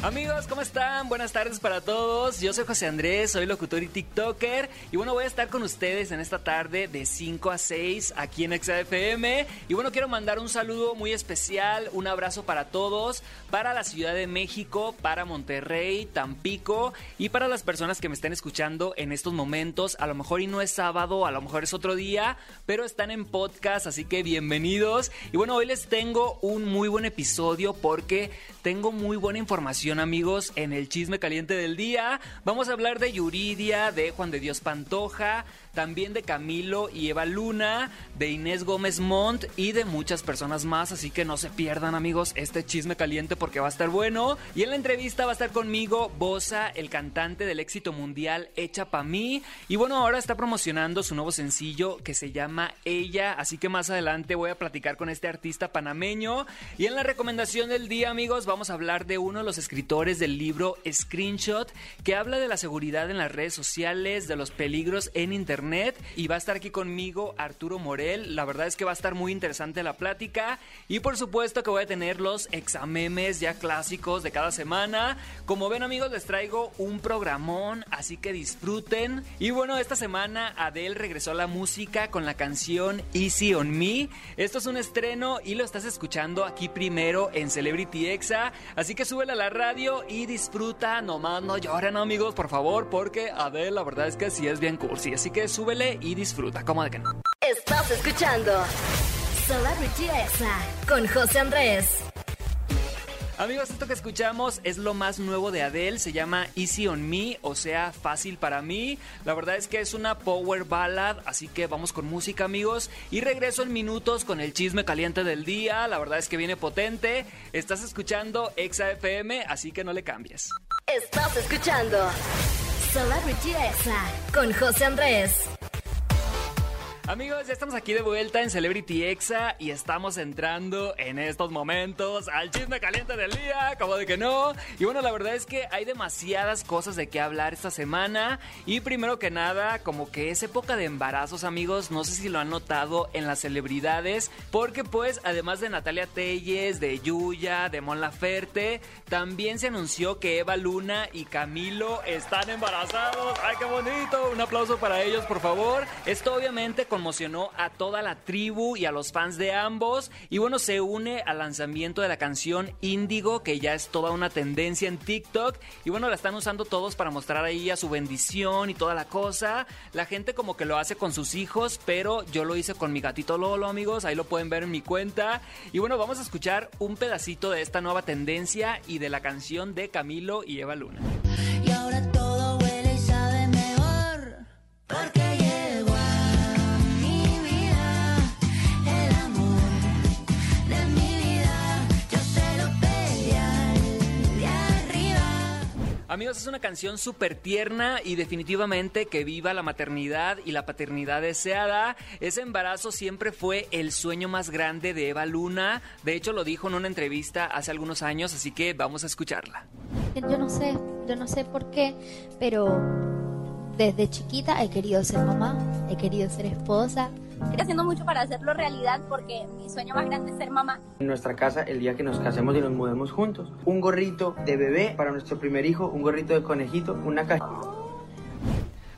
Amigos, ¿cómo están? Buenas tardes para todos. Yo soy José Andrés, soy locutor y TikToker. Y bueno, voy a estar con ustedes en esta tarde de 5 a 6 aquí en XFM. Y bueno, quiero mandar un saludo muy especial, un abrazo para todos, para la Ciudad de México, para Monterrey, Tampico y para las personas que me están escuchando en estos momentos. A lo mejor y no es sábado, a lo mejor es otro día, pero están en podcast, así que bienvenidos. Y bueno, hoy les tengo un muy buen episodio porque tengo muy buena información amigos en el chisme caliente del día. Vamos a hablar de Yuridia, de Juan de Dios Pantoja, también de Camilo y Eva Luna, de Inés Gómez Montt y de muchas personas más. Así que no se pierdan amigos este chisme caliente porque va a estar bueno. Y en la entrevista va a estar conmigo Bosa, el cantante del éxito mundial Hecha Pa' mí. Y bueno, ahora está promocionando su nuevo sencillo que se llama Ella. Así que más adelante voy a platicar con este artista panameño. Y en la recomendación del día amigos vamos a hablar de uno de los escritores del libro Screenshot que habla de la seguridad en las redes sociales, de los peligros en internet y va a estar aquí conmigo Arturo Morel. La verdad es que va a estar muy interesante la plática y por supuesto que voy a tener los examemes ya clásicos de cada semana. Como ven amigos les traigo un programón, así que disfruten. Y bueno, esta semana Adele regresó a la música con la canción Easy on Me. Esto es un estreno y lo estás escuchando aquí primero en Celebrity Exa, así que súbela a la radio y disfruta, nomás no lloren amigos, por favor, porque Adele la verdad es que sí es bien cursi, así que súbele y disfruta, como de que no. Estás escuchando Celebrity Exa con José Andrés. Amigos, esto que escuchamos es lo más nuevo de Adele, se llama Easy on Me, o sea, fácil para mí. La verdad es que es una power ballad, así que vamos con música, amigos. Y regreso en minutos con el chisme caliente del día, la verdad es que viene potente. Estás escuchando Exa FM, así que no le cambies. Estás escuchando Celebrity Exa con José Andrés. Amigos, ya estamos aquí de vuelta en Celebrity Exa y estamos entrando en estos momentos al chisme caliente del día, como de que no. Y bueno, la verdad es que hay demasiadas cosas de qué hablar esta semana. Y primero que nada, como que es época de embarazos, amigos. No sé si lo han notado en las celebridades, porque pues además de Natalia Telles, de Yuya, de Mon Laferte, también se anunció que Eva Luna y Camilo están embarazados. ¡Ay, qué bonito! Un aplauso para ellos, por favor. Esto obviamente con conmocionó a toda la tribu y a los fans de ambos. Y bueno, se une al lanzamiento de la canción Índigo, que ya es toda una tendencia en TikTok. Y bueno, la están usando todos para mostrar ahí a su bendición y toda la cosa. La gente como que lo hace con sus hijos, pero yo lo hice con mi gatito Lolo, amigos. Ahí lo pueden ver en mi cuenta. Y bueno, vamos a escuchar un pedacito de esta nueva tendencia y de la canción de Camilo y Eva Luna. Amigos, es una canción súper tierna y definitivamente que viva la maternidad y la paternidad deseada. Ese embarazo siempre fue el sueño más grande de Eva Luna. De hecho, lo dijo en una entrevista hace algunos años, así que vamos a escucharla. Yo no sé, yo no sé por qué, pero desde chiquita he querido ser mamá, he querido ser esposa. Estoy haciendo mucho para hacerlo realidad porque mi sueño más grande es ser mamá. en nuestra casa el día que nos casemos y nos mudemos juntos. Un gorrito de bebé para nuestro primer hijo, un gorrito de conejito, una caja.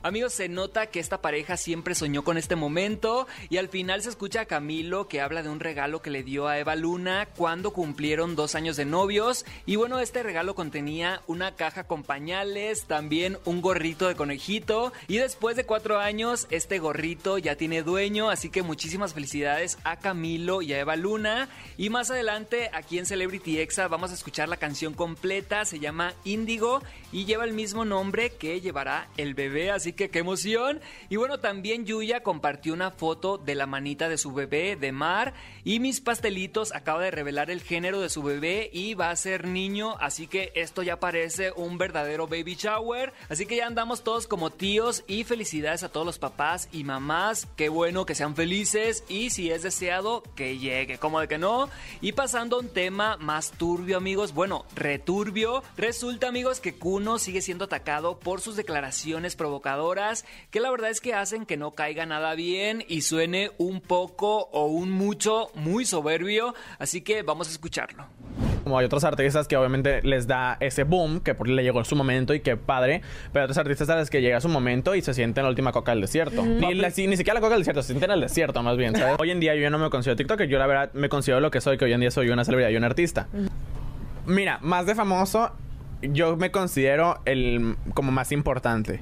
Amigos, se nota que esta pareja siempre soñó con este momento y al final se escucha a Camilo que habla de un regalo que le dio a Eva Luna cuando cumplieron dos años de novios. Y bueno, este regalo contenía una caja con pañales, también un gorrito de conejito. Y después de cuatro años este gorrito ya tiene dueño, así que muchísimas felicidades a Camilo y a Eva Luna. Y más adelante aquí en Celebrity Exa vamos a escuchar la canción completa, se llama Índigo y lleva el mismo nombre que llevará el bebé, así que qué emoción. Y bueno, también Yuya compartió una foto de la manita de su bebé, de Mar, y mis pastelitos. Acaba de revelar el género de su bebé y va a ser niño, así que esto ya parece un verdadero baby shower, así que ya andamos todos como tíos y felicidades a todos los papás y mamás, qué bueno que sean felices y si es deseado que llegue, como de que no. Y pasando a un tema más turbio amigos, bueno, returbio, resulta amigos que Kuno sigue siendo atacado por sus declaraciones provocadoras que la verdad es que hacen que no caiga nada bien y suene un poco o un mucho muy soberbio, así que vamos a escucharlo. Como hay otros artistas que obviamente les da ese boom, que por le llegó en su momento y que padre, pero hay otros artistas a los que llega su momento y se sienten la última coca del desierto. Ni, la- ni siquiera la coca del desierto, se sienten en el desierto más bien, ¿sabes? Hoy en día yo ya no me considero TikToker, yo la verdad me considero lo que soy, que hoy en día soy una celebridad y un artista. Mira, más de famoso, yo me considero el como más importante.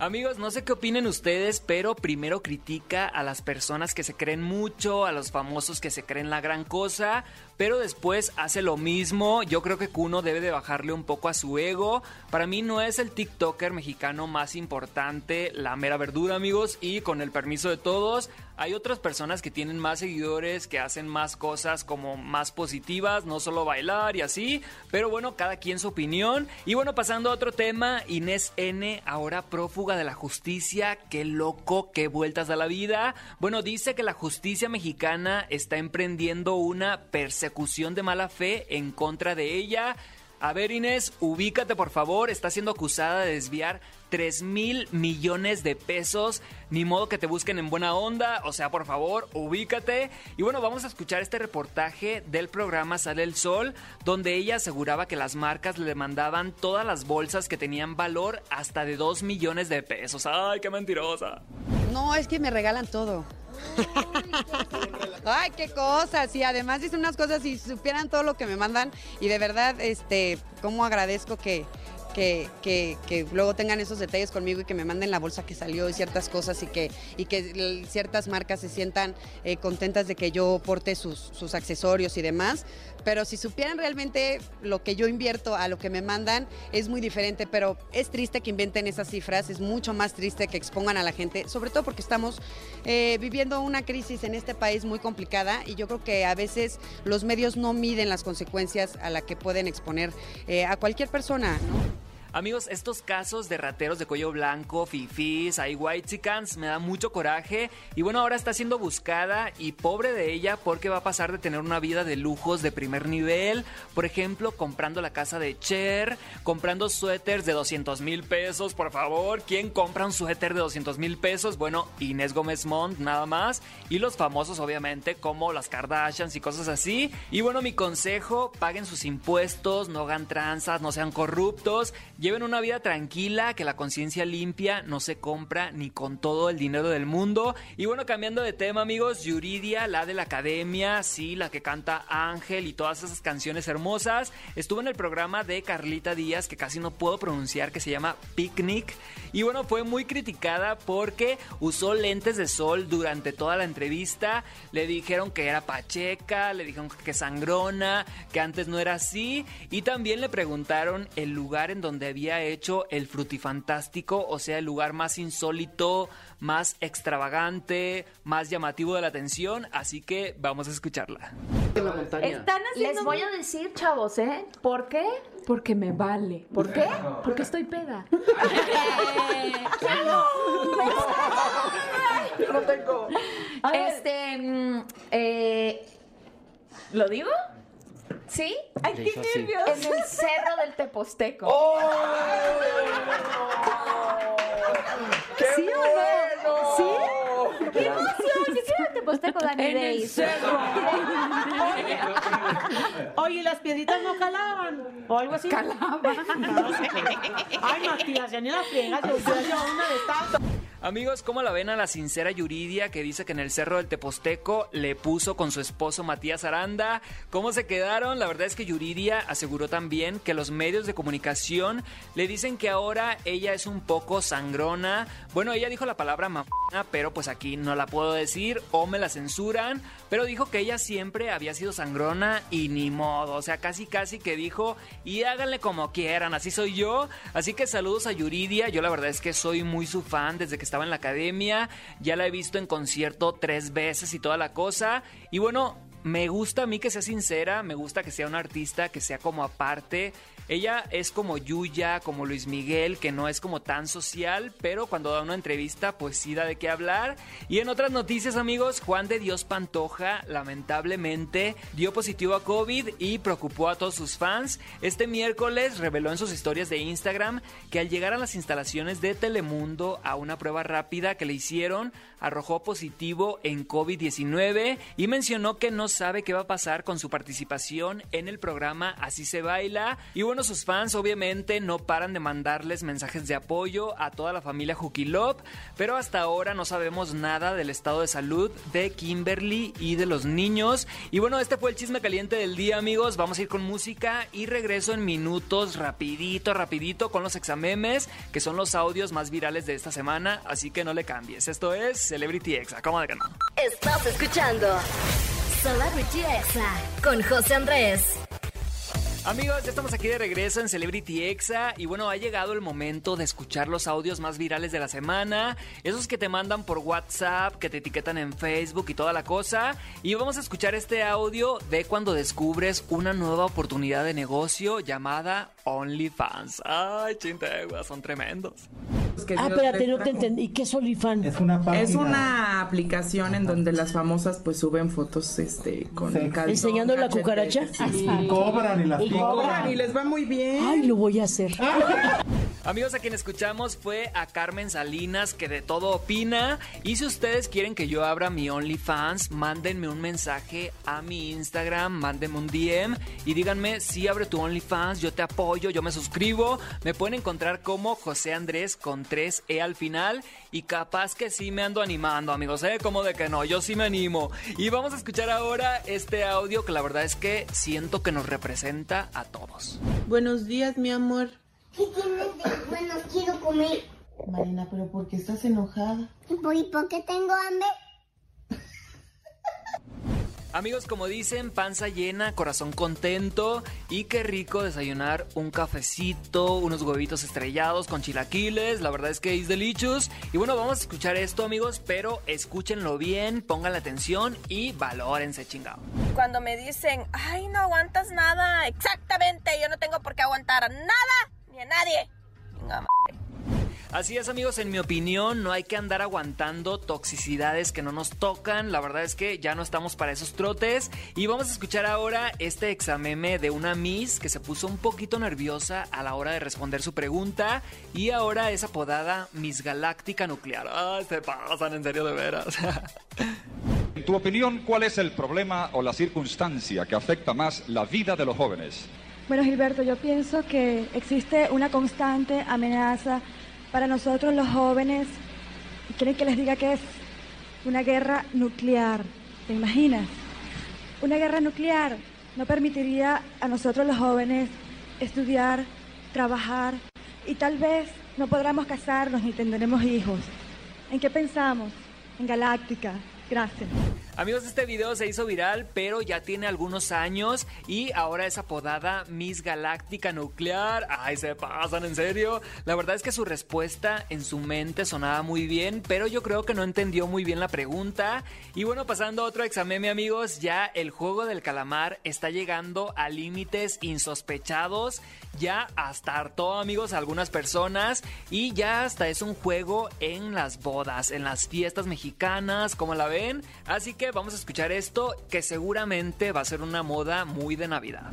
Amigos, no sé qué opinen ustedes, pero primero critica a las personas que se creen mucho, a los famosos que se creen la gran cosa, pero después hace lo mismo. Yo creo que Kuno debe de bajarle un poco a su ego. Para mí no es el TikToker mexicano más importante, la mera verdura, amigos, y con el permiso de todos, hay otras personas que tienen más seguidores, que hacen más cosas como más positivas, no solo bailar y así, pero bueno, cada quien su opinión. Y bueno, pasando a otro tema, Inés N, ahora prófuga de la justicia, qué loco, qué vueltas a la vida. Bueno, dice que la justicia mexicana está emprendiendo una persecución de mala fe en contra de ella. A ver, Inés, ubícate por favor. Está siendo acusada de desviar 3 mil millones de pesos. Ni modo que te busquen en buena onda. O sea, por favor, ubícate. Y bueno, vamos a escuchar este reportaje del programa Sale el Sol, donde ella aseguraba que las marcas le mandaban todas las bolsas que tenían valor hasta de 2 millones de pesos. ¡Ay, qué mentirosa! No, es que me regalan todo. Ay, qué cosas. Y además dicen unas cosas y supieran todo lo que me mandan. Y de verdad, este, cómo agradezco que, que, que- que luego tengan esos detalles conmigo y que me manden la bolsa que salió y ciertas cosas y que, y que ciertas marcas se sientan eh, contentas de que yo porte sus, sus accesorios y demás. Pero si supieran realmente lo que yo invierto a lo que me mandan, es muy diferente. Pero es triste que inventen esas cifras, es mucho más triste que expongan a la gente, sobre todo porque estamos eh, viviendo una crisis en este país muy complicada y yo creo que a veces los medios no miden las consecuencias a la que pueden exponer eh, a cualquier persona. Amigos, estos casos de rateros de cuello blanco, fifís, hay whitexicans, me da mucho coraje. Y bueno, ahora está siendo buscada y pobre de ella porque va a pasar de tener una vida de lujos de primer nivel. Por ejemplo, comprando la casa de Cher, comprando suéteres de 200 mil pesos, por favor. ¿Quién compra un suéter de 200 mil pesos? Bueno, Inés Gómez Montt, nada más. Y los famosos, obviamente, como las Kardashians y cosas así. Y bueno, mi consejo, paguen sus impuestos, no hagan tranzas, no sean corruptos. Lleven una vida tranquila, que la conciencia limpia no se compra ni con todo el dinero del mundo. Y bueno, cambiando de tema, amigos, Yuridia, la de la academia, sí, la que canta Ángel y todas esas canciones hermosas, estuvo en el programa de Carlita Díaz, que casi no puedo pronunciar, que se llama Picnic. Y bueno, fue muy criticada porque usó lentes de sol durante toda la entrevista. Le dijeron que era pacheca, le dijeron que sangrona, que antes no era así. Y también le preguntaron el lugar en donde había hecho el frutifantástico, o sea, el lugar más insólito, más extravagante, más llamativo de la atención. Así que vamos a escucharla. Están haciendo Les voy a decir, chavos, ¿eh? ¿Por qué? Porque me vale. ¿Por qué? Porque estoy peda. No tengo. Este, mm, eh, ¿lo digo? ¿Sí? Ay, qué nervios. En el cerro del Teposteco. ¿Sí o no? ¿Sí? ¡Qué emoción! Yo quiero te posté con Dani En el cerro. Oye, las piedritas no calaban. O algo así. Calaban. Ay, Matías, ya ni la friegas. Yo hubiera llevado una de estas. Amigos, ¿cómo la ven a la sincera Yuridia que dice que en el Cerro del Teposteco le puso con su esposo Matías Aranda? ¿Cómo se quedaron? La verdad es que Yuridia aseguró también que los medios de comunicación le dicen que ahora ella es un poco sangrona. Bueno, ella dijo la palabra mamona, pero pues aquí no la puedo decir o me la censuran. Pero dijo que ella siempre había sido sangrona y ni modo. O sea, casi casi que dijo, y háganle como quieran, así soy yo. Así que saludos a Yuridia. Yo la verdad es que soy muy su fan desde que estaba en la academia. Ya la he visto en concierto tres veces y toda la cosa. Y bueno, me gusta a mí que sea sincera, me gusta que sea una artista, que sea como aparte. Ella es como Yuya, como Luis Miguel, que no es como tan social, pero cuando da una entrevista, pues sí da de qué hablar. Y en otras noticias, amigos, Juan de Dios Pantoja lamentablemente dio positivo a COVID y preocupó a todos sus fans. Este miércoles reveló en sus historias de Instagram que al llegar a las instalaciones de Telemundo a una prueba rápida que le hicieron, arrojó positivo en COVID-19 y mencionó que no sabe qué va a pasar con su participación en el programa Así se baila. Y bueno, sus fans obviamente no paran de mandarles mensajes de apoyo a toda la familia Jukilop, pero hasta ahora no sabemos nada del estado de salud de Kimberly y de los niños. Y bueno, este fue el chisme caliente del día, amigos. Vamos a ir con música y regreso en minutos, rapidito, rapidito, con los examemes, que son los audios más virales de esta semana, así que no le cambies. Esto es Celebrity Exa, ¿cómo de no? Estás escuchando Celebrity Exa con José Andrés. Amigos, ya estamos aquí de regreso en Celebrity Exa y bueno, ha llegado el momento de escuchar los audios más virales de la semana, esos que te mandan por WhatsApp, que te etiquetan en Facebook y toda la cosa. Y vamos a escuchar este audio de cuando descubres una nueva oportunidad de negocio llamada OnlyFans. Ay, chintegua, son tremendos. Ah, espérate, no te entendí. ¿Qué es OnlyFans? Es una Es una aplicación en donde las famosas pues suben fotos este con el calzón, ¿Enseñando la cucaracha? sí. Y cobran, y las Y cobran y les va muy bien. Ay, lo voy a hacer. Amigos, a quien escuchamos fue a Carmen Salinas, que de todo opina. Y si ustedes quieren que yo abra mi OnlyFans, mándenme un mensaje a mi Instagram, mándenme un DM y díganme si abre tu OnlyFans, yo te apoyo, yo me suscribo. Me pueden encontrar como José Andrés con 3E al final. Y capaz que sí me ando animando, amigos, ¿eh? Como de que no, yo sí me animo. Y vamos a escuchar ahora este audio que la verdad es que siento que nos representa a todos. Buenos días, mi amor. ¿Qué tienes de bueno? Quiero comer. Marina, pero ¿por qué estás enojada? ¿Y por, qué tengo hambre? Amigos, como dicen, panza llena, corazón contento y qué rico desayunar un cafecito, unos huevitos estrellados con chilaquiles, la verdad es que es delicious. Y bueno, vamos a escuchar esto amigos, pero escúchenlo bien, pongan la atención y valórense chingado. Cuando me dicen, ay, no aguantas nada, exactamente, yo no tengo por qué aguantar nada nadie. Venga. Así es amigos, en mi opinión no hay que andar aguantando toxicidades que no nos tocan, la verdad es que ya no estamos para esos trotes y vamos a escuchar ahora este exameme de una Miss que se puso un poquito nerviosa a la hora de responder su pregunta y ahora es apodada Miss Galáctica Nuclear. Ay, se pasan en serio de veras. En tu opinión, ¿cuál es el problema o la circunstancia que afecta más la vida de los jóvenes? Bueno, Gilberto, yo pienso que existe una constante amenaza para nosotros los jóvenes. ¿Y quieren que les diga que es? Una guerra nuclear. ¿Te imaginas? Una guerra nuclear no permitiría a nosotros los jóvenes estudiar, trabajar y tal vez no podremos casarnos ni tendremos hijos. ¿En qué pensamos? En Galáctica. Gracias. Amigos, este video se hizo viral, pero ya tiene algunos años y ahora es apodada Miss Galáctica Nuclear. Ay, se pasan, en serio. La verdad es que su respuesta en su mente sonaba muy bien, pero yo creo que no entendió muy bien la pregunta. Y bueno, pasando a otro examen, amigos, ya el juego del calamar está llegando a límites insospechados. Ya hasta hartó, amigos, a algunas personas y ya hasta es un juego en las bodas, en las fiestas mexicanas, como la ven. Así que vamos a escuchar esto que seguramente va a ser una moda muy de Navidad.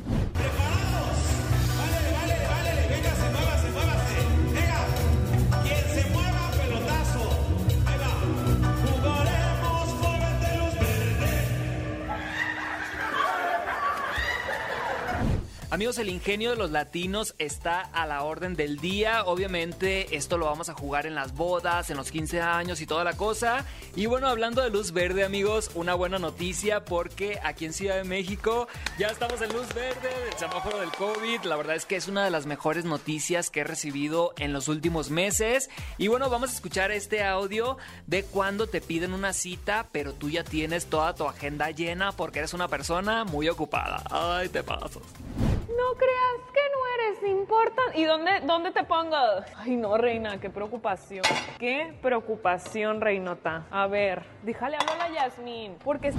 Amigos, el ingenio de los latinos está a la orden del día. Obviamente, esto lo vamos a jugar en las bodas, en los 15 años y toda la cosa. Y bueno, hablando de luz verde, amigos, una buena noticia porque aquí en Ciudad de México ya estamos en luz verde del semáforo del COVID. La verdad es que es una de las mejores noticias que he recibido en los últimos meses. Y bueno, vamos a escuchar este audio de cuando te piden una cita, pero tú ya tienes toda tu agenda llena porque eres una persona muy ocupada. Ay, te pasas. No creas que no eres. ¿Y dónde, dónde te pongo? Ay, no, reina, qué preocupación. Qué preocupación, reinota. A ver, déjale hablar a Yasmín. Porque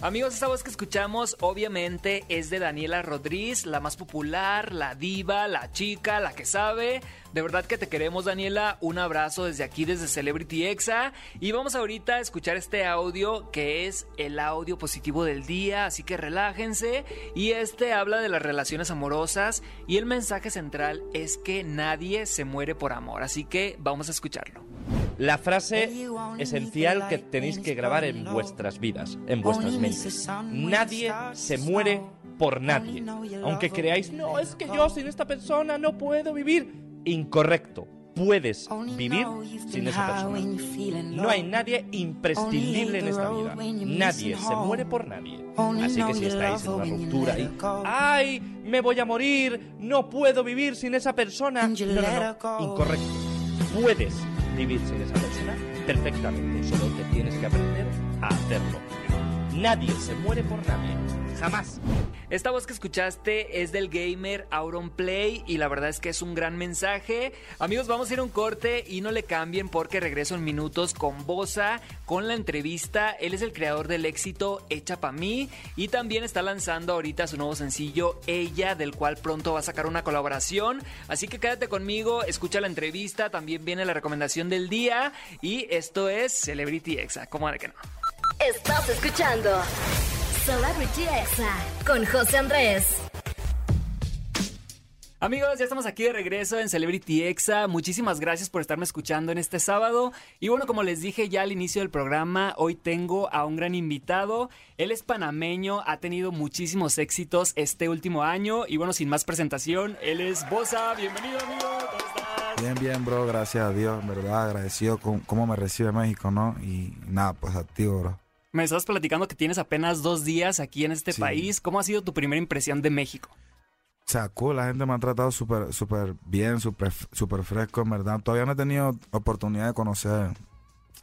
Amigos, esta voz que escuchamos obviamente es de Daniela Rodríguez, la más popular, la diva, la chica, la que sabe. De verdad que te queremos, Daniela. Un abrazo desde aquí, desde Celebrity Exa. Y vamos ahorita a escuchar este audio que es el audio positivo del día, así que relájense. Y este habla de las relaciones amorosas y el mensaje central es que nadie se muere por amor. Así que vamos a escucharlo. La frase esencial que tenéis que grabar en vuestras vidas, en vuestras mentes. Nadie se muere por nadie. Aunque creáis, no, es que yo sin esta persona no puedo vivir. Incorrecto. Puedes vivir sin esa persona. No hay nadie imprescindible en esta vida. Nadie se muere por nadie. Así que si estáis en una ruptura y, ¡ay! Me voy a morir, no puedo vivir sin esa persona. No, no, no. Incorrecto. Puedes vivir sin esa persona perfectamente. Solo te tienes que aprender a hacerlo. Nadie se muere por nadie. Jamás. Esta voz que escuchaste es del gamer Auron Play y la verdad es que es un gran mensaje. Amigos, vamos a ir a un corte y no le cambien porque regreso en minutos con Bosa, con la entrevista. Él es el creador del éxito Hecha Pa' mí y también está lanzando ahorita su nuevo sencillo Ella, del cual pronto va a sacar una colaboración. Así que quédate conmigo, escucha la entrevista, también viene la recomendación del día y esto es Celebrity Exa. ¿Cómo de que no? Estás escuchando Celebrity Exa con José Andrés. Amigos, ya estamos aquí de regreso en Celebrity Exa. Muchísimas gracias por estarme escuchando en este sábado. Y bueno, como les dije ya al inicio del programa, hoy tengo a un gran invitado. Él es panameño, ha tenido muchísimos éxitos este último año. Y bueno, sin más presentación, él es Bosa. Bienvenido, amigo. ¿Cómo estás? Bien, bien, bro, gracias a Dios, en verdad, agradecido con cómo me recibe México, ¿no? Y nada, pues activo, bro. Me estabas platicando que tienes apenas dos días aquí en este Sí. país. ¿Cómo ha sido tu primera impresión de México? O sea, cool, la gente me ha tratado súper, súper bien, súper, súper fresco, en verdad. Todavía no he tenido oportunidad de conocer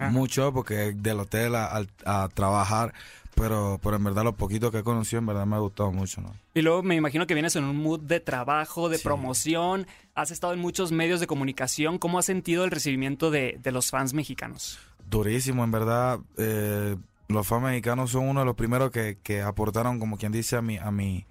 mucho porque del hotel a, trabajar, pero, pero en verdad lo poquito que he conocido, en verdad me ha gustado mucho, ¿no? Y luego me imagino que vienes en un mood de trabajo, de promoción. Has estado en muchos medios de comunicación. ¿Cómo has sentido el recibimiento de, de los fans mexicanos? Durísimo, en verdad. eh, los fans mexicanos son uno de los primeros que, que aportaron, como quien dice, a mi, a mi,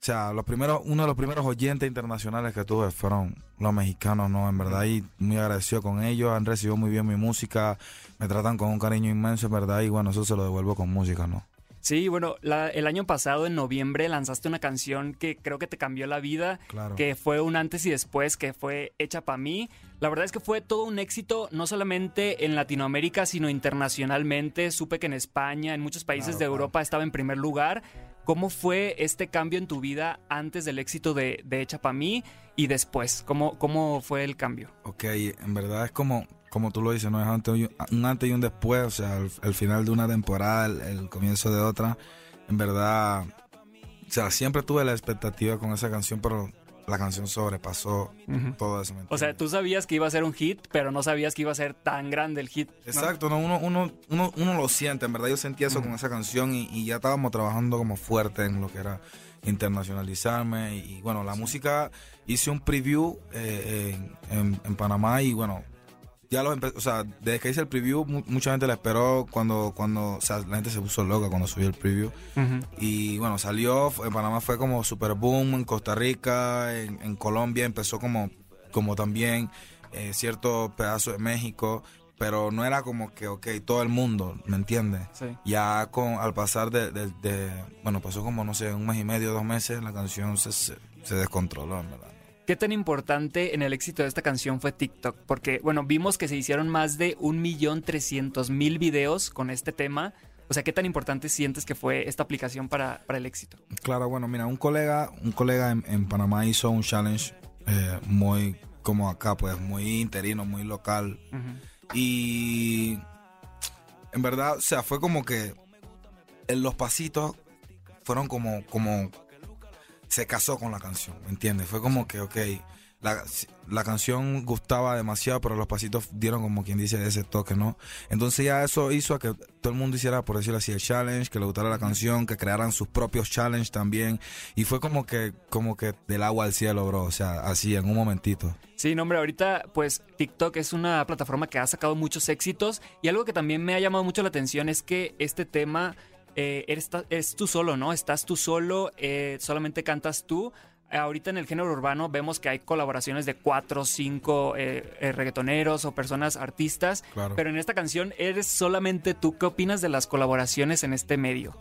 o sea, los primeros, uno de los primeros oyentes internacionales que tuve fueron los mexicanos, ¿no? En verdad, y muy agradecido con ellos, han recibido muy bien mi música, me tratan con un cariño inmenso, en verdad, y bueno, eso se lo devuelvo con música, ¿no? Sí, bueno, la- el año pasado, en noviembre, lanzaste una canción que creo que te cambió la vida, Claro. que fue un antes y después, que fue hecha para mí. La verdad es que fue todo un éxito, no solamente en Latinoamérica, sino internacionalmente. Supe que en España, en muchos países Claro, de claro. Europa estaba en primer lugar. ¿Cómo fue este cambio en tu vida antes del éxito de, de Hecha para mí y después? ¿Cómo, ¿Cómo fue el cambio? Ok, en verdad es como, como tú lo dices, ¿no? Es antes y un, antes y un después, o sea, el, el final de una temporada, el, el comienzo de otra. En verdad, o sea, siempre tuve la expectativa con esa canción, pero la canción sobrepasó Ujú. todo eso. ¿me O sea, tú sabías que iba a ser un hit, pero no sabías que iba a ser tan grande el hit. ¿no? Exacto, ¿no? Uno, uno, uno, uno lo siente, en verdad yo sentía eso con esa canción y, y ya estábamos trabajando como fuerte en lo que era internacionalizarme y, y, bueno, la música hice un preview eh, en, en- en Panamá y bueno, ya lo empe- o sea, desde que hice el preview mu- mucha gente la esperó cuando, cuando, o sea, la gente se puso loca cuando subí el preview y bueno, salió, en Panamá fue como super boom, en Costa Rica, en, en Colombia empezó como, como también eh, cierto pedazo de México, pero no era como que, ok, todo el mundo, ¿me entiendes? Sí. Ya con, al pasar de, de- de- bueno, pasó como, no sé, un mes y medio, dos meses, la canción se, se, se descontroló, en verdad. ¿Qué tan importante en el éxito de esta canción fue TikTok? Porque, bueno, vimos que se hicieron más de un millón trescientos mil videos con este tema. O sea, ¿qué tan importante sientes que fue esta aplicación para, para el éxito? Claro, bueno, mira, un colega, un colega en, en Panamá hizo un challenge eh, muy como acá, pues, muy interino, muy local. Y en verdad, o sea, fue como que en los pasitos fueron como, como se casó con la canción, ¿me entiendes? Fue como que, ok, la, la canción gustaba demasiado, pero los pasitos dieron como quien dice ese toque, ¿no? Entonces ya eso hizo a que todo el mundo hiciera, por decirlo así, el challenge, que le gustara la canción, que crearan sus propios challenge también. Y fue como que, como que del agua al cielo, bro. O sea, así, en un momentito. Sí, no, hombre, ahorita pues TikTok es una plataforma que ha sacado muchos éxitos y algo que también me ha llamado mucho la atención es que este tema eh, eres, es tú solo, ¿no? Estás tú solo, eh, solamente cantas tú. Ahorita en el género urbano vemos que hay colaboraciones de cuatro o cinco eh, eh, reggaetoneros o personas artistas, Claro. pero en esta canción eres solamente tú. ¿Qué opinas de las colaboraciones en este medio?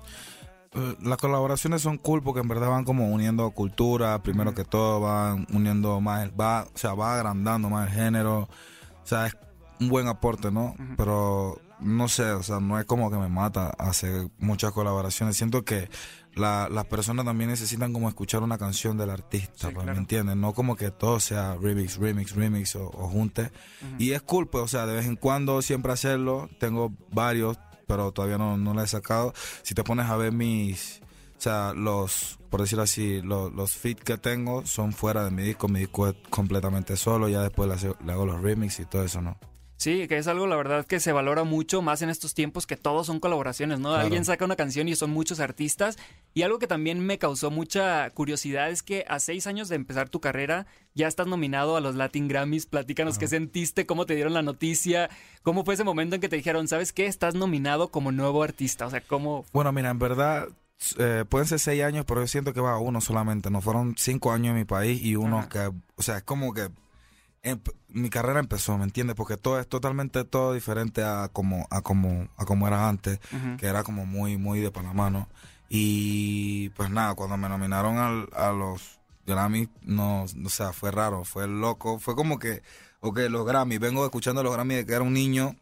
Las colaboraciones son cool porque en verdad van como uniendo cultura, primero que todo van uniendo más, el- va, o sea, va agrandando más el género, o sea, es un buen aporte, ¿no? Pero no sé, o sea, no es como que me mata hacer muchas colaboraciones, siento que la- las personas también necesitan como escuchar una canción del artista, pues, ¿me entiendes? No como que todo sea remix, remix, remix o, o junte. Y es cool, pues, o sea, de vez en cuando siempre hacerlo, tengo varios, pero todavía no, no lo he sacado. Si te pones a ver mis, o sea, los, por decirlo así, los, los feats que tengo son fuera de mi disco, mi disco es completamente solo, ya después le hago los remix y todo eso, ¿no? Sí, que es algo, la verdad, que se valora mucho más en estos tiempos que todos son colaboraciones, ¿no? Claro. Alguien saca una canción y son muchos artistas. Y algo que también me causó mucha curiosidad es que a seis años de empezar tu carrera ya estás nominado a los Latin Grammys. Platícanos qué sentiste, cómo te dieron la noticia, cómo fue ese momento en que te dijeron, ¿sabes qué? Estás nominado como nuevo artista. O sea, ¿cómo? Bueno, mira, en verdad eh, pueden ser seis años, pero yo siento que va uno solamente. No fueron cinco años en mi país y uno que, o sea, es como que mi carrera empezó, ¿me entiendes? Porque todo es totalmente todo diferente a como a como a como era antes, que era como muy muy de Panamá, ¿no? Y pues nada, cuando me nominaron al- a los Grammy, no, o sea, fue raro, fue loco, fue como que, ok, los Grammy, vengo escuchando los Grammy de que era un niño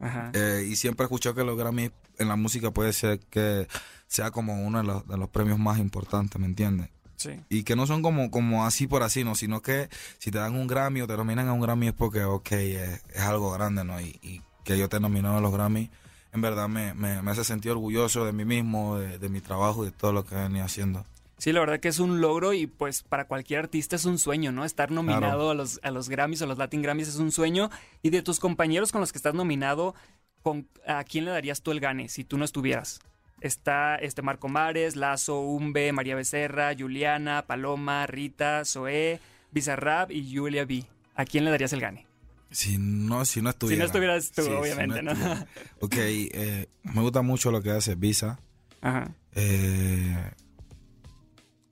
Ajá. eh, y siempre he escuchado que los Grammy en la música puede ser que sea como uno de los, de los premios más importantes, ¿me entiendes? Sí. Y que no son como, como así por así, ¿no? Sino que si te dan un Grammy o te nominan a un Grammy es porque, ok, es, es algo grande, ¿no? Y, y que yo te he nominado a los Grammy, en verdad me, me, me hace sentir orgulloso de mí mismo, de, de mi trabajo y de todo lo que venido haciendo. Sí, la verdad que es un logro y pues para cualquier artista es un sueño, ¿no? Estar nominado a, los, a los Grammys o los Latin Grammys es un sueño. Y de tus compañeros con los que estás nominado, ¿con, ¿a quién le darías tú el gane si tú no estuvieras? Está este Marco Mares, Lazo, Umbe, María Becerra, Juliana, Paloma, Rita, Zoé, Bizarrap y Julia B. ¿A quién le darías el gane? Si no, si no estuviera. Si no estuvieras tú, Sí, si obviamente, ¿no? estuviera. Ok, eh, me gusta mucho lo que hace Visa. Ajá. Eh,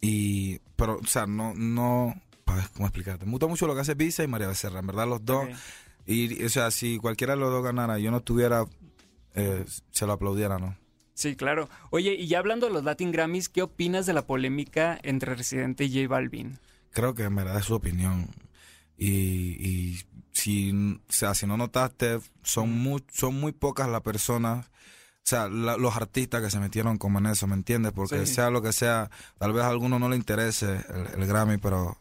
y, pero, o sea, no, no, ¿cómo explicarte? Me gusta mucho lo que hace Visa y María Becerra, en verdad los dos. Y, o sea, si cualquiera de los dos ganara, yo no estuviera, eh, se lo aplaudiera, ¿no? Sí, claro. Oye, y ya hablando de los Latin Grammys, ¿qué opinas de la polémica entre Residente y J Balvin? Creo que en verdad es su opinión. Y, y si, o sea, si no notaste, son muy, son muy pocas las personas, o sea, la- los artistas que se metieron como en eso, ¿me entiendes? Porque Sí. sea lo que sea, tal vez a alguno no le interese el, el Grammy, pero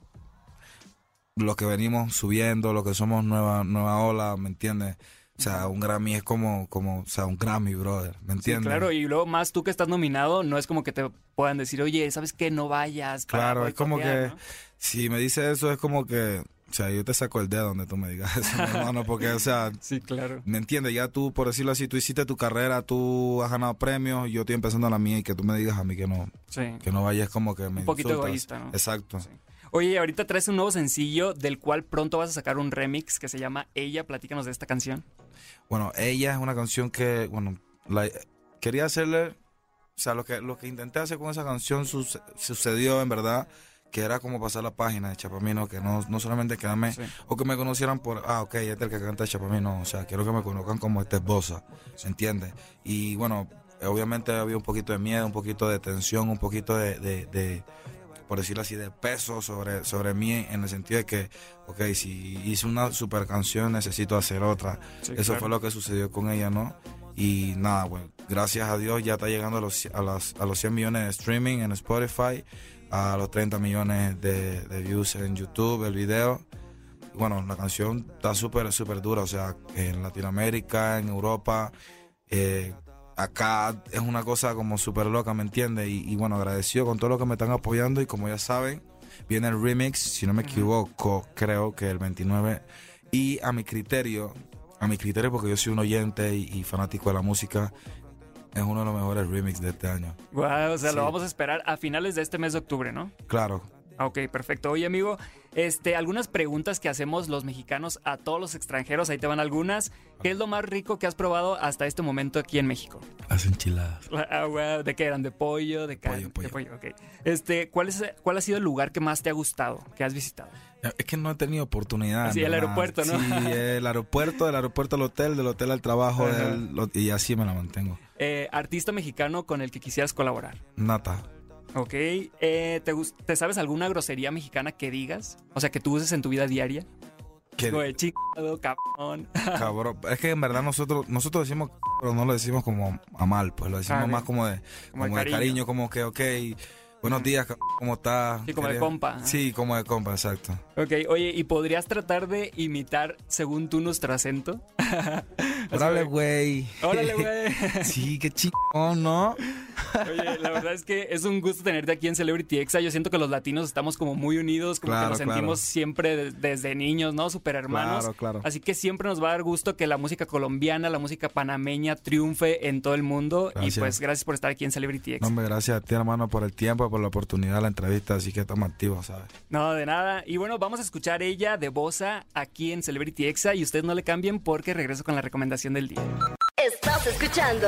lo que venimos subiendo, lo que somos nueva, nueva ola, ¿me entiendes? O sea, un Grammy es como, como, o sea, un Grammy, brother, ¿me Sí, entiendes? claro, y luego más tú que estás nominado, no es como que te puedan decir, oye, ¿sabes qué? No vayas. Claro, es como boicotear", que ¿no? si me dice eso es como que, o sea, yo te saco el dedo donde tú me digas eso, mi hermano, porque, o sea, sí, claro. ¿me entiendes? Ya tú, por decirlo así, tú hiciste tu carrera, tú has ganado premios, yo estoy empezando la mía y que tú me digas a mí que no, Sí. que no vayas como que me Un poquito insultas. egoísta, ¿no? Exacto. Oye, ahorita traes un nuevo sencillo del cual pronto vas a sacar un remix que se llama Ella. Platícanos de esta canción. Bueno, ella es una canción que, bueno, la- quería hacerle, o sea, lo que, lo que intenté hacer con esa canción suce- sucedió en verdad, que era como pasar la página de Chapamino, que no, no solamente quedarme, o que me conocieran por, ah, ok, este es el que canta Chapamino, o sea, quiero que me conozcan como este esposa, ¿entiendes? Y bueno, obviamente había un poquito de miedo, un poquito de tensión, un poquito de, de- de, por decirlo así, de peso sobre, sobre mí, en el sentido de que, ok, si hice una super canción, necesito hacer otra. Sí, Eso claro. fue lo que sucedió con ella, ¿no? Y nada, bueno, gracias a Dios ya está llegando a los, a las- a los 100 millones de streaming en Spotify, a los 30 millones de, de views en YouTube, el video. Bueno, la canción está súper, súper dura, o sea, en Latinoamérica, en Europa, eh, acá es una cosa como súper loca, ¿me entiendes? Y, y bueno, agradecido con todo lo que me están apoyando y como ya saben, viene el remix, si no me equivoco, creo que el 29. Y a mi criterio, a mi criterio porque yo soy un oyente y, y fanático de la música, es uno de los mejores remix de este año. Guau, o sea, lo vamos a esperar a finales de este mes de octubre, ¿no? Claro. Ok, perfecto. Oye, amigo, este, algunas preguntas que hacemos los mexicanos a todos los extranjeros. Ahí te van algunas. ¿Qué es lo más rico que has probado hasta este momento aquí en México? Las enchiladas. Ah, güey, ¿De qué eran? ¿De pollo? ¿De carne? De pollo, ok. Este, ¿cuál, es, ¿Cuál ha sido el lugar que más te ha gustado, que has visitado? Es que no he tenido oportunidad. Así, el aeropuerto, ¿no? Sí, el aeropuerto, del aeropuerto al hotel, del hotel al trabajo, del- y así me la mantengo. Eh, artista mexicano con el que quisieras colaborar. Nata. Ok. Eh, ¿te, ¿Te sabes alguna grosería mexicana que digas? O sea, que tú uses en tu vida diaria. ¿Qué? Güey, chingado, cabrón. Cabrón. Es que en verdad nosotros nosotros decimos, pero no lo decimos como a mal, pues lo decimos más como de, Como como de de cariño. cariño. como que, ok, buenos días, ¿cómo estás? Sí, como de compa. Sí, como de compa, exacto. Ok, oye, ¿y podrías tratar de imitar, según tú, nuestro acento? Órale, güey. Órale, güey. sí, qué chingón, ¿no? Oye, la verdad es que es un gusto tenerte aquí en Celebrity Exa. Yo siento que los latinos estamos como muy unidos, como Claro, que nos sentimos claro. siempre de- desde niños, ¿no? Super hermanos. Claro, claro. Así que siempre nos va a dar gusto que la música colombiana, la música panameña triunfe en todo el mundo. Gracias. Y pues gracias por estar aquí en Celebrity Exa. No, hombre, gracias a ti, hermano, por el tiempo, por la oportunidad, la entrevista, así que estamos activos, ¿sabes? No, de nada. Y bueno, vamos a escuchar ella de Bosa aquí en Celebrity Exa y ustedes no le cambien porque regreso con la recomendación del día. Estás escuchando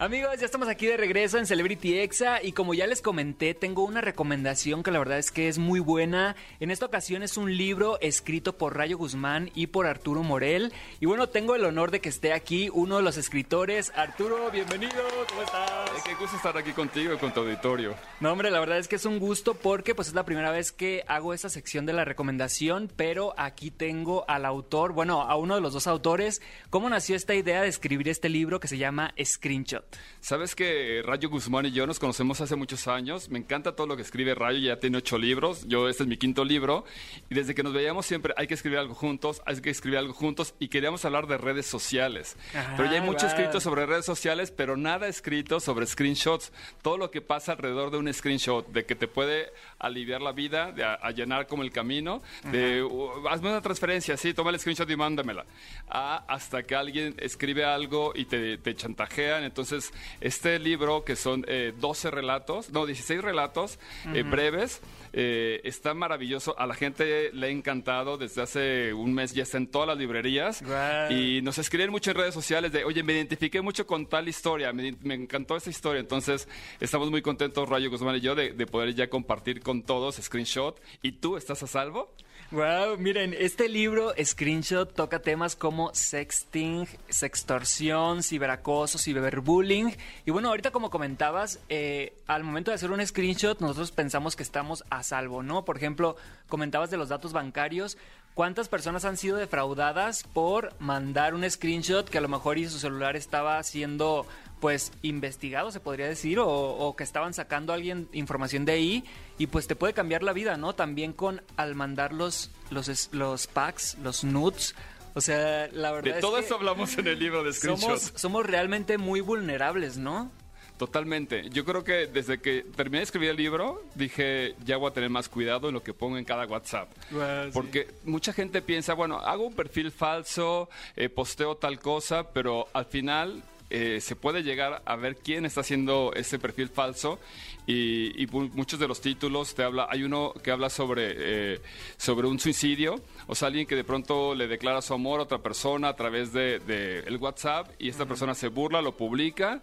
Amigos, ya estamos aquí de regreso en Celebrity Exa y como ya les comenté, tengo una recomendación que la verdad es que es muy buena. En esta ocasión es un libro escrito por Rayo Guzmán y por Arturo Morel. Y bueno, tengo el honor de que esté aquí uno de los escritores. Arturo, bienvenido, ¿cómo estás? Qué gusto estar aquí contigo y con tu auditorio. No, hombre, la verdad es que es un gusto porque pues es la primera vez que hago esta sección de la recomendación, pero aquí tengo al autor, bueno, a uno de los dos autores. ¿Cómo nació esta idea de escribir este libro que se llama Screenshot? Sabes que Rayo Guzmán y yo nos conocemos hace muchos años. Me encanta todo lo que escribe Rayo, ya tiene ocho libros. Yo, este es mi quinto libro. Y desde que nos veíamos siempre hay que escribir algo juntos, hay que escribir algo juntos. Y queríamos hablar de redes sociales. Ajá, pero ya hay mucho wow. escrito sobre redes sociales, pero nada escrito sobre screenshots. Todo lo que pasa alrededor de un screenshot, de que te puede aliviar la vida, de a- allanar como el camino, de uh, hazme una transferencia, sí, toma el screenshot y mándamela. A- hasta que alguien escribe algo y te, te chantajean. Entonces, este libro, que son eh, 12 relatos, no, 16 relatos eh, Ujú. breves, eh, está maravilloso. A la gente le ha encantado. Desde hace un mes ya está en todas las librerías. Guau. Y nos escriben mucho en redes sociales de, oye, me identifiqué mucho con tal historia, me, me encantó esa historia. Entonces, estamos muy contentos, Rayo Guzmán y yo, de, de poder ya compartir con todos screenshot. ¿Y tú estás a salvo? Wow, miren, este libro, Screenshot, toca temas como sexting, sextorsión, ciberacoso, ciberbullying. Y bueno, ahorita como comentabas, eh, al momento de hacer un screenshot, nosotros pensamos que estamos a salvo, ¿no? Por ejemplo, comentabas de los datos bancarios. ¿Cuántas personas han sido defraudadas por mandar un screenshot que a lo mejor y su celular estaba siendo pues investigado, se podría decir, o, o que estaban sacando a alguien información de ahí y pues te puede cambiar la vida, ¿no? También con al mandar los, los, los packs, los nudes. O sea, la verdad De es todo que eso hablamos en el libro de somos, screenshots. somos realmente muy vulnerables, ¿no? Totalmente. Yo creo que desde que terminé de escribir el libro, dije, ya voy a tener más cuidado en lo que pongo en cada WhatsApp. Porque mucha gente piensa, bueno, hago un perfil falso, eh, posteo tal cosa, pero al final eh, se puede llegar a ver quién está haciendo ese perfil falso. Y, y mu- muchos de los títulos te habla, hay uno que habla sobre, eh, sobre un suicidio, o sea, alguien que de pronto le declara su amor a otra persona a través de, de el WhatsApp y esta persona se burla, lo publica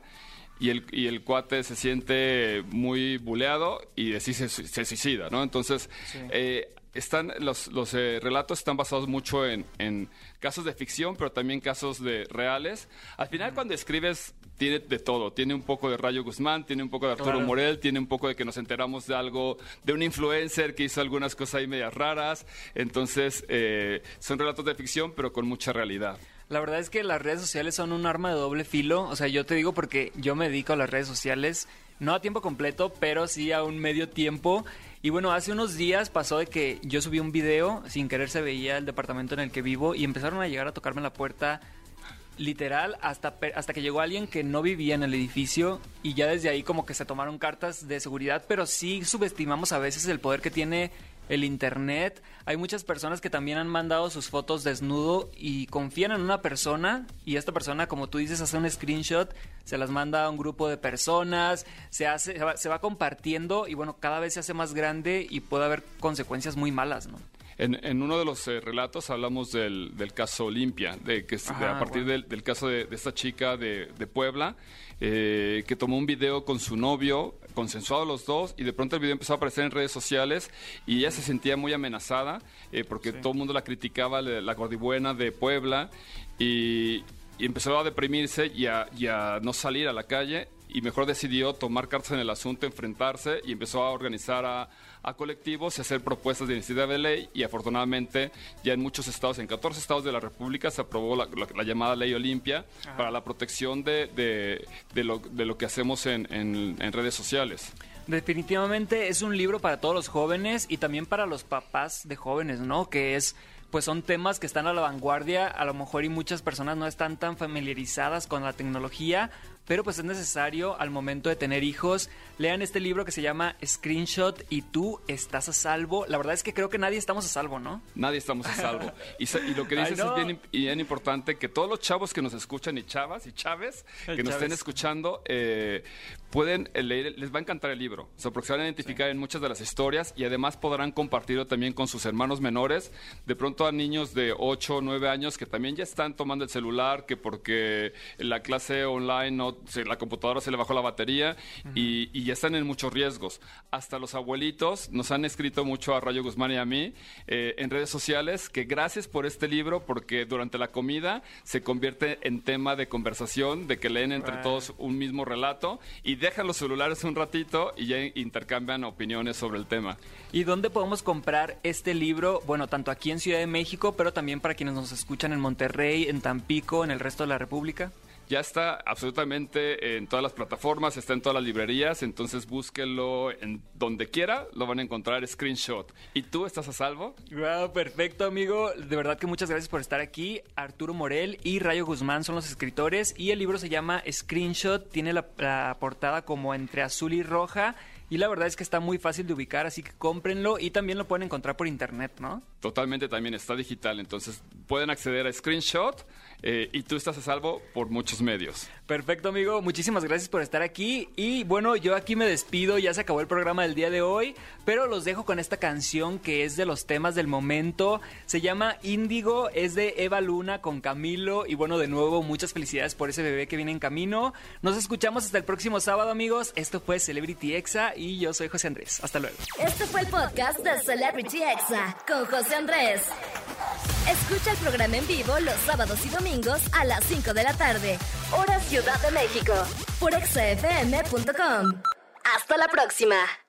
y el, y el cuate se siente muy buleado y así se, se suicida, ¿no? Entonces, eh, están, los, los eh, relatos están basados mucho en, en casos de ficción, pero también casos de reales. Al final, cuando escribes, tiene de todo. Tiene un poco de Rayo Guzmán, tiene un poco de Arturo Claro. Morel, tiene un poco de que nos enteramos de algo, de un influencer que hizo algunas cosas ahí medias raras. Entonces, eh, son relatos de ficción, pero con mucha realidad. La verdad es que las redes sociales son un arma de doble filo. O sea, yo te digo porque yo me dedico a las redes sociales, no a tiempo completo, pero sí a un medio tiempo. Y bueno, hace unos días pasó de que yo subí un video, sin querer se veía el departamento en el que vivo y empezaron a llegar a tocarme la puerta literal hasta, hasta que llegó alguien que no vivía en el edificio y ya desde ahí como que se tomaron cartas de seguridad, pero sí subestimamos a veces el poder que tiene el internet. Hay muchas personas que también han mandado sus fotos desnudo y confían en una persona y esta persona, como tú dices, hace un screenshot, se las manda a un grupo de personas, se hace, se va, se va compartiendo y bueno, cada vez se hace más grande y puede haber consecuencias muy malas, ¿no? En, en uno de los eh, relatos hablamos del, del caso Olimpia, de que de- a partir bueno. del, del caso de, de esta chica de, de Puebla, eh, que tomó un video con su novio, consensuado los dos, y de pronto el video empezó a aparecer en redes sociales y ella se sentía muy amenazada eh, porque todo el mundo la criticaba, la, la gordibuena de Puebla, y, y empezó a deprimirse y a, y a no salir a la calle y mejor decidió tomar cartas en el asunto, enfrentarse y empezó a organizar a, a colectivos y hacer propuestas de iniciativa de ley y afortunadamente ya en muchos estados, en 14 estados de la República se aprobó la, la- la llamada Ley Olimpia para la protección de, de- de lo, de lo que hacemos en, en- en redes sociales. Definitivamente es un libro para todos los jóvenes y también para los papás de jóvenes, ¿no? Que es pues son temas que están a la vanguardia, a lo mejor y muchas personas no están tan familiarizadas con la tecnología, pero pues es necesario al momento de tener hijos, lean este libro que se llama Screenshot y tú estás a salvo. La verdad es que creo que nadie estamos a salvo, ¿no? Nadie estamos a salvo. Y, y lo que Ay, dices no. es bien, bien importante, que todos los chavos que nos escuchan y chavas y chaves que Ay, nos estén chaves. escuchando pueden pueden eh, leer, les va a encantar el libro. O sea, porque se van a identificar en muchas de las historias y además podrán compartirlo también con sus hermanos menores. De pronto a niños de 8 o 9 años que también ya están tomando el celular, que porque la clase online no, se- la computadora se le bajó la batería y, y ya están en muchos riesgos. Hasta los abuelitos nos han escrito mucho a Rayo Guzmán y a mí eh, en redes sociales que gracias por este libro porque durante la comida se convierte en tema de conversación, de que leen entre Right. todos un mismo relato y dejan los celulares un ratito y ya intercambian opiniones sobre el tema. ¿Y dónde podemos comprar este libro? Bueno, tanto aquí en Ciudad de México, pero también para quienes nos escuchan en Monterrey, en Tampico, en el resto de la República. Ya está absolutamente en todas las plataformas, está en todas las librerías, entonces búsquenlo en donde quiera, lo van a encontrar screenshot. ¿Y tú estás a salvo? Wow, perfecto, amigo. De verdad que muchas gracias por estar aquí. Arturo Morel y Rayo Guzmán son los escritores y el libro se llama Screenshot. Tiene la, la portada como entre azul y roja. Y la verdad es que está muy fácil de ubicar, así que cómprenlo y también lo pueden encontrar por internet, ¿no? Totalmente también está digital, entonces pueden acceder a screenshot eh, y tú estás a salvo por muchos medios. Perfecto, amigo. Muchísimas gracias por estar aquí. Y bueno, yo aquí me despido. Ya se acabó el programa del día de hoy. Pero los dejo con esta canción que es de los temas del momento. Se llama Índigo. Es de Eva Luna con Camilo. Y bueno, de nuevo, muchas felicidades por ese bebé que viene en camino. Nos escuchamos hasta el próximo sábado, amigos. Esto fue Celebrity Exa. Y yo soy José Andrés. Hasta luego. Este fue el podcast de Celebrity Exa con José Andrés. Escucha el programa en vivo los sábados y a las 5 de la tarde, hora Ciudad de México, por exafm.com. Hasta la próxima.